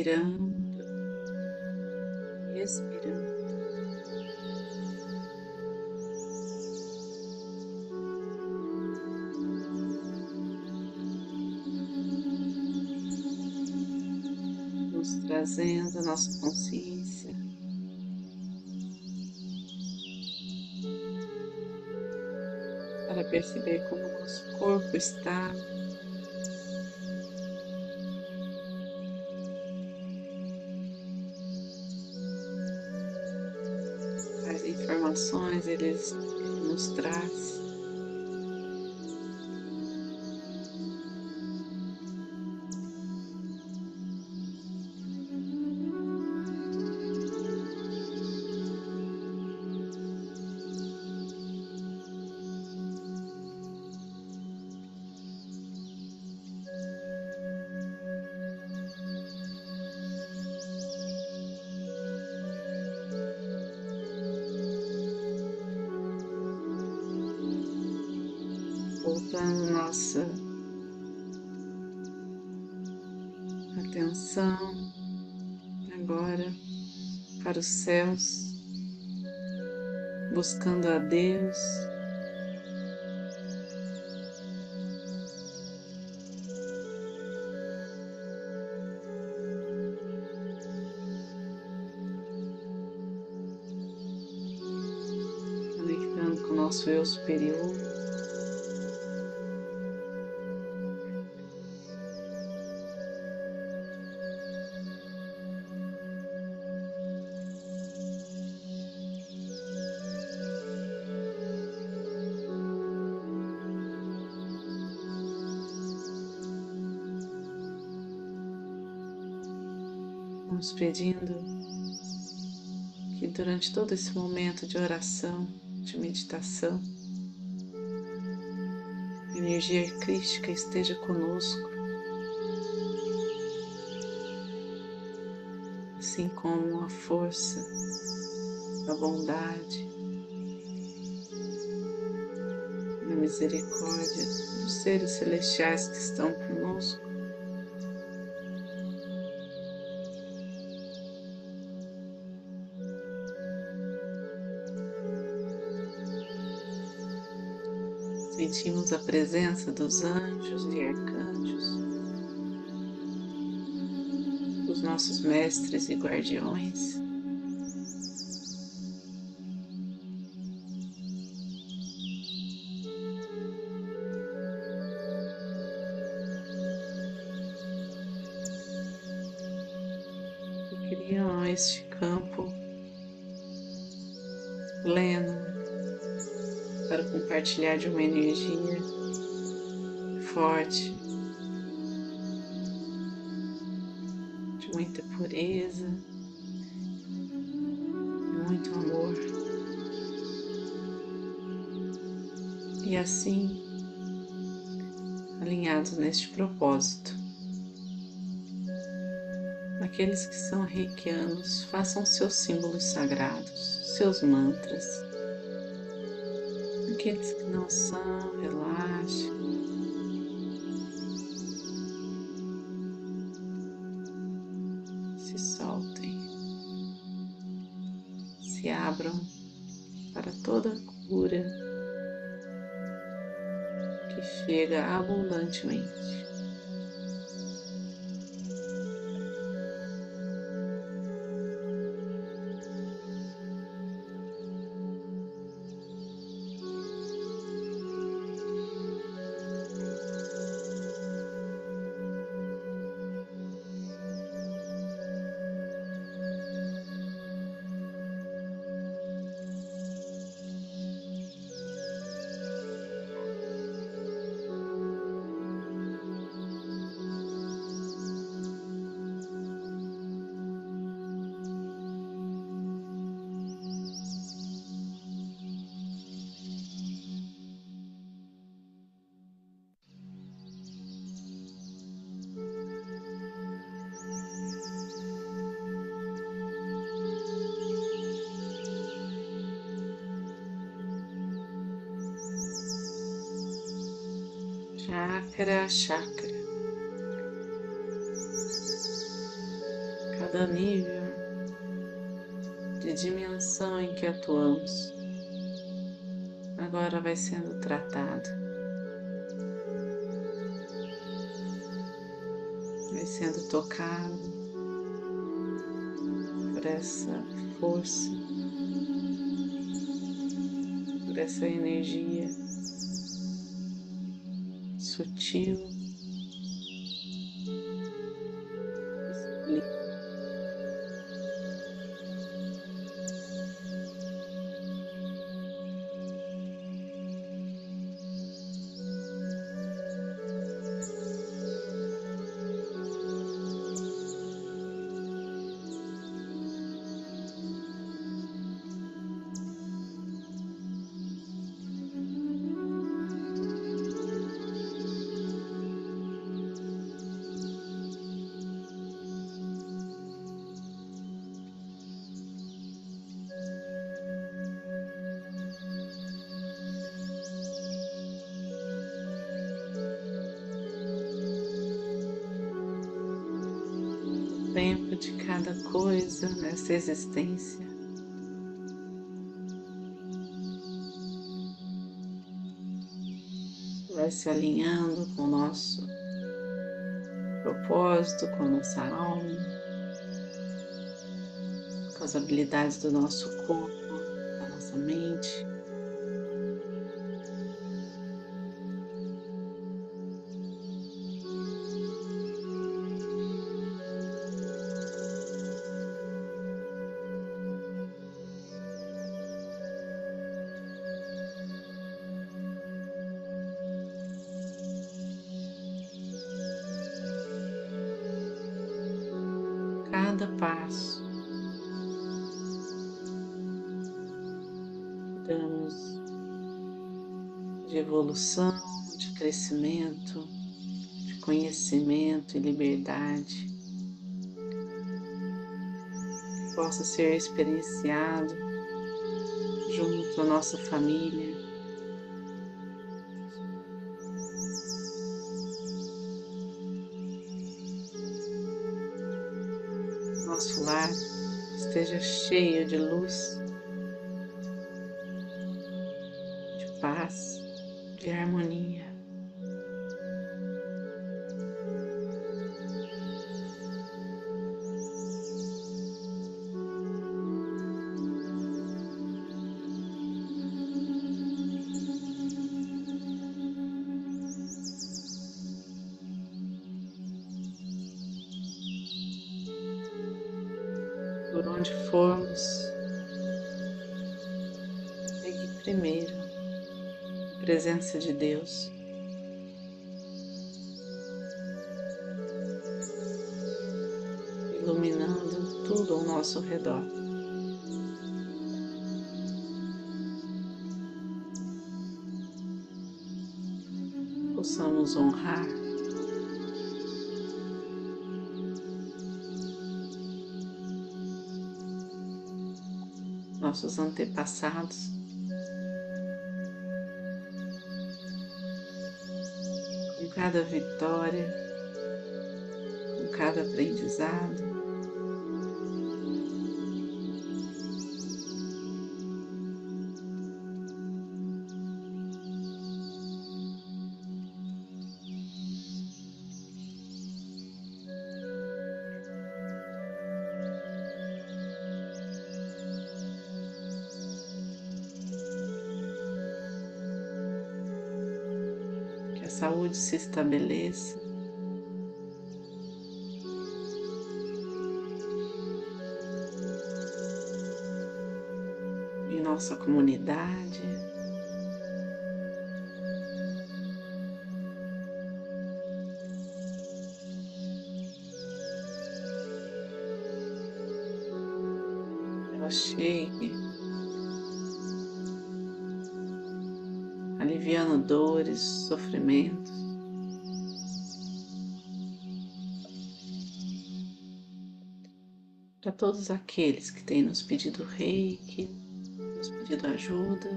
inspirando, expirando. Nos trazendo a nossa consciência para perceber como nosso corpo está nos traz. Voltando nossa atenção agora para os céus, buscando a Deus. Conectando com o nosso eu superior. Vamos pedindo que durante todo esse momento de oração, de meditação, a energia crística esteja conosco, assim como a força da bondade, a misericórdia dos seres celestiais que estão conosco. Sentimos a presença dos anjos e arcanjos, os nossos mestres e guardiões. que Criam este campo pleno compartilhar de uma energia forte, de muita pureza, muito amor. E assim, alinhados neste propósito, aqueles que são reikianos façam seus símbolos sagrados, seus mantras aqueles que não são, relaxe. Se soltem, se abram para toda cura que chega abundantemente. Chakra a chakra. cada nível de dimensão em que atuamos agora vai sendo tratado, vai sendo tocado por essa força, por essa energia sutil. Tempo de cada coisa nessa existência. Vai se alinhando com o nosso propósito, com a nossa alma, com as habilidades do nosso corpo, passo. Damos de evolução, de crescimento, de conhecimento e liberdade possa ser experienciado junto à nossa família, esteja de luz, presença de Deus. Iluminando tudo ao nosso redor. Possamos honrar nossos antepassados. Cada vitória, com cada aprendizado. Saúde se estabeleça. Em nossa comunidade. Todos aqueles que têm nos pedido reiki, nos pedido ajuda,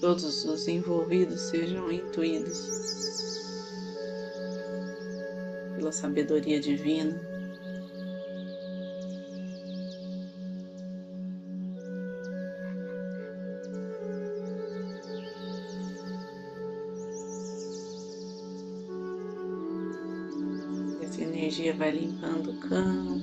todos os envolvidos sejam intuídos pela sabedoria divina. Essa energia vai limpando o campo.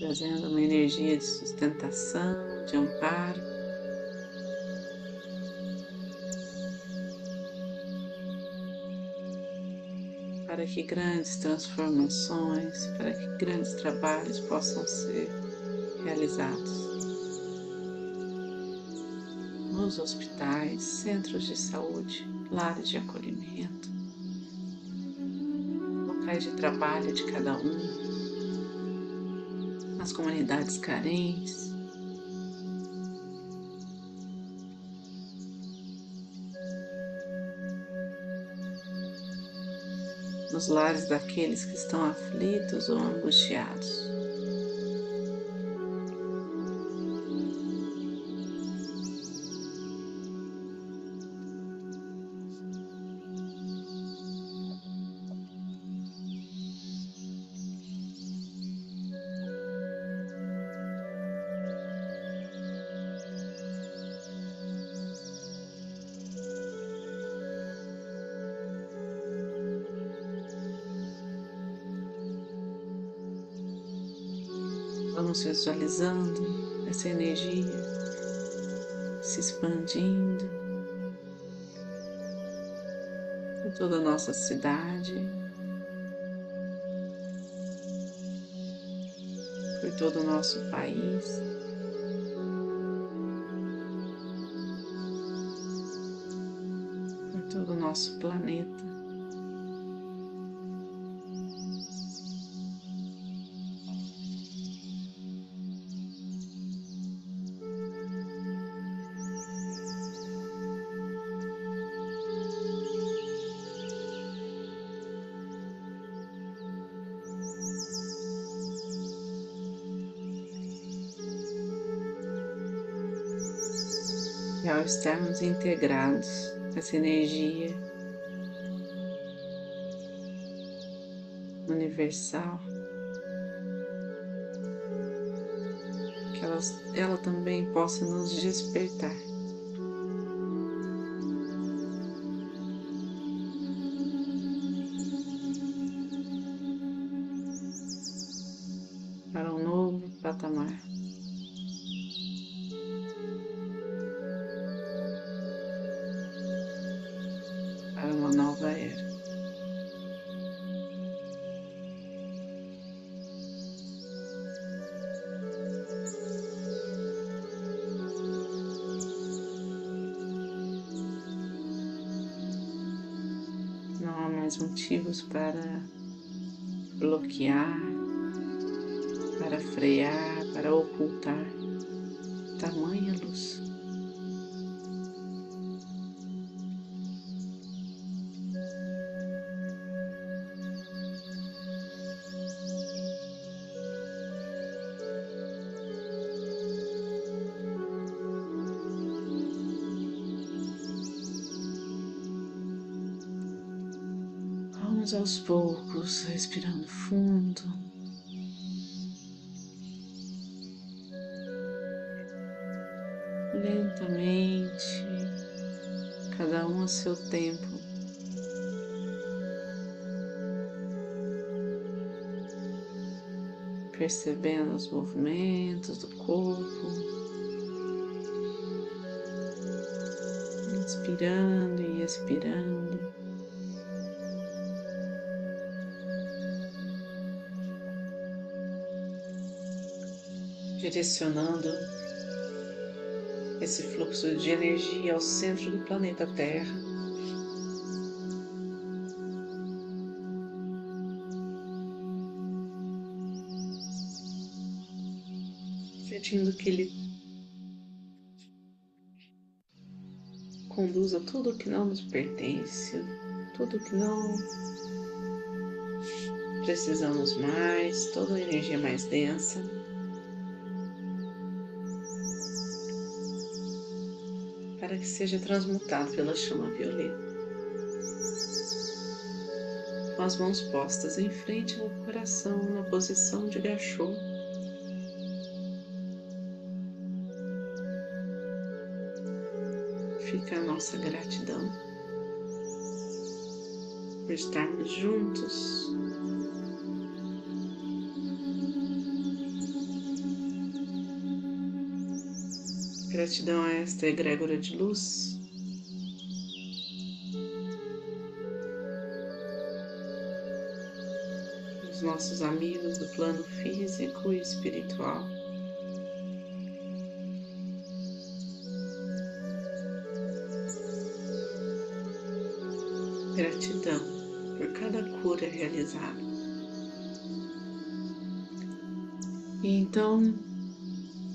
trazendo uma energia de sustentação, de amparo. Para que grandes transformações, para que grandes trabalhos possam ser realizados nos hospitais, centros de saúde, lares de acolhimento, locais de trabalho de cada um, nas comunidades carentes. Nos lares daqueles que estão aflitos ou angustiados. Vamos visualizando essa energia se expandindo por toda a nossa cidade, por todo o nosso país. Por todo o nosso planeta. Ao estarmos integrados essa energia universal, que ela, ela também possa nos despertar. Para um novo patamar. Motivos para bloquear, para frear, para ocultar tamanha luz. Respirando fundo. Lentamente, cada um a seu tempo. Percebendo os movimentos do corpo. Inspirando e expirando. Direcionando esse fluxo de energia ao centro do planeta Terra. Pedindo que ele conduza tudo que não nos pertence, tudo que não precisamos mais, toda a energia mais densa. Para que seja transmutado pela chama violeta. Com as mãos postas em frente ao coração na posição de gachô. Fica a nossa gratidão por estarmos juntos. Gratidão a esta egrégora de luz. Os nossos amigos do plano físico e espiritual. Gratidão por cada cura realizada. E então,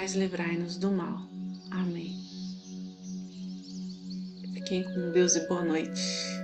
mas livrai-nos do mal. Amém. Fiquem com Deus e boa noite.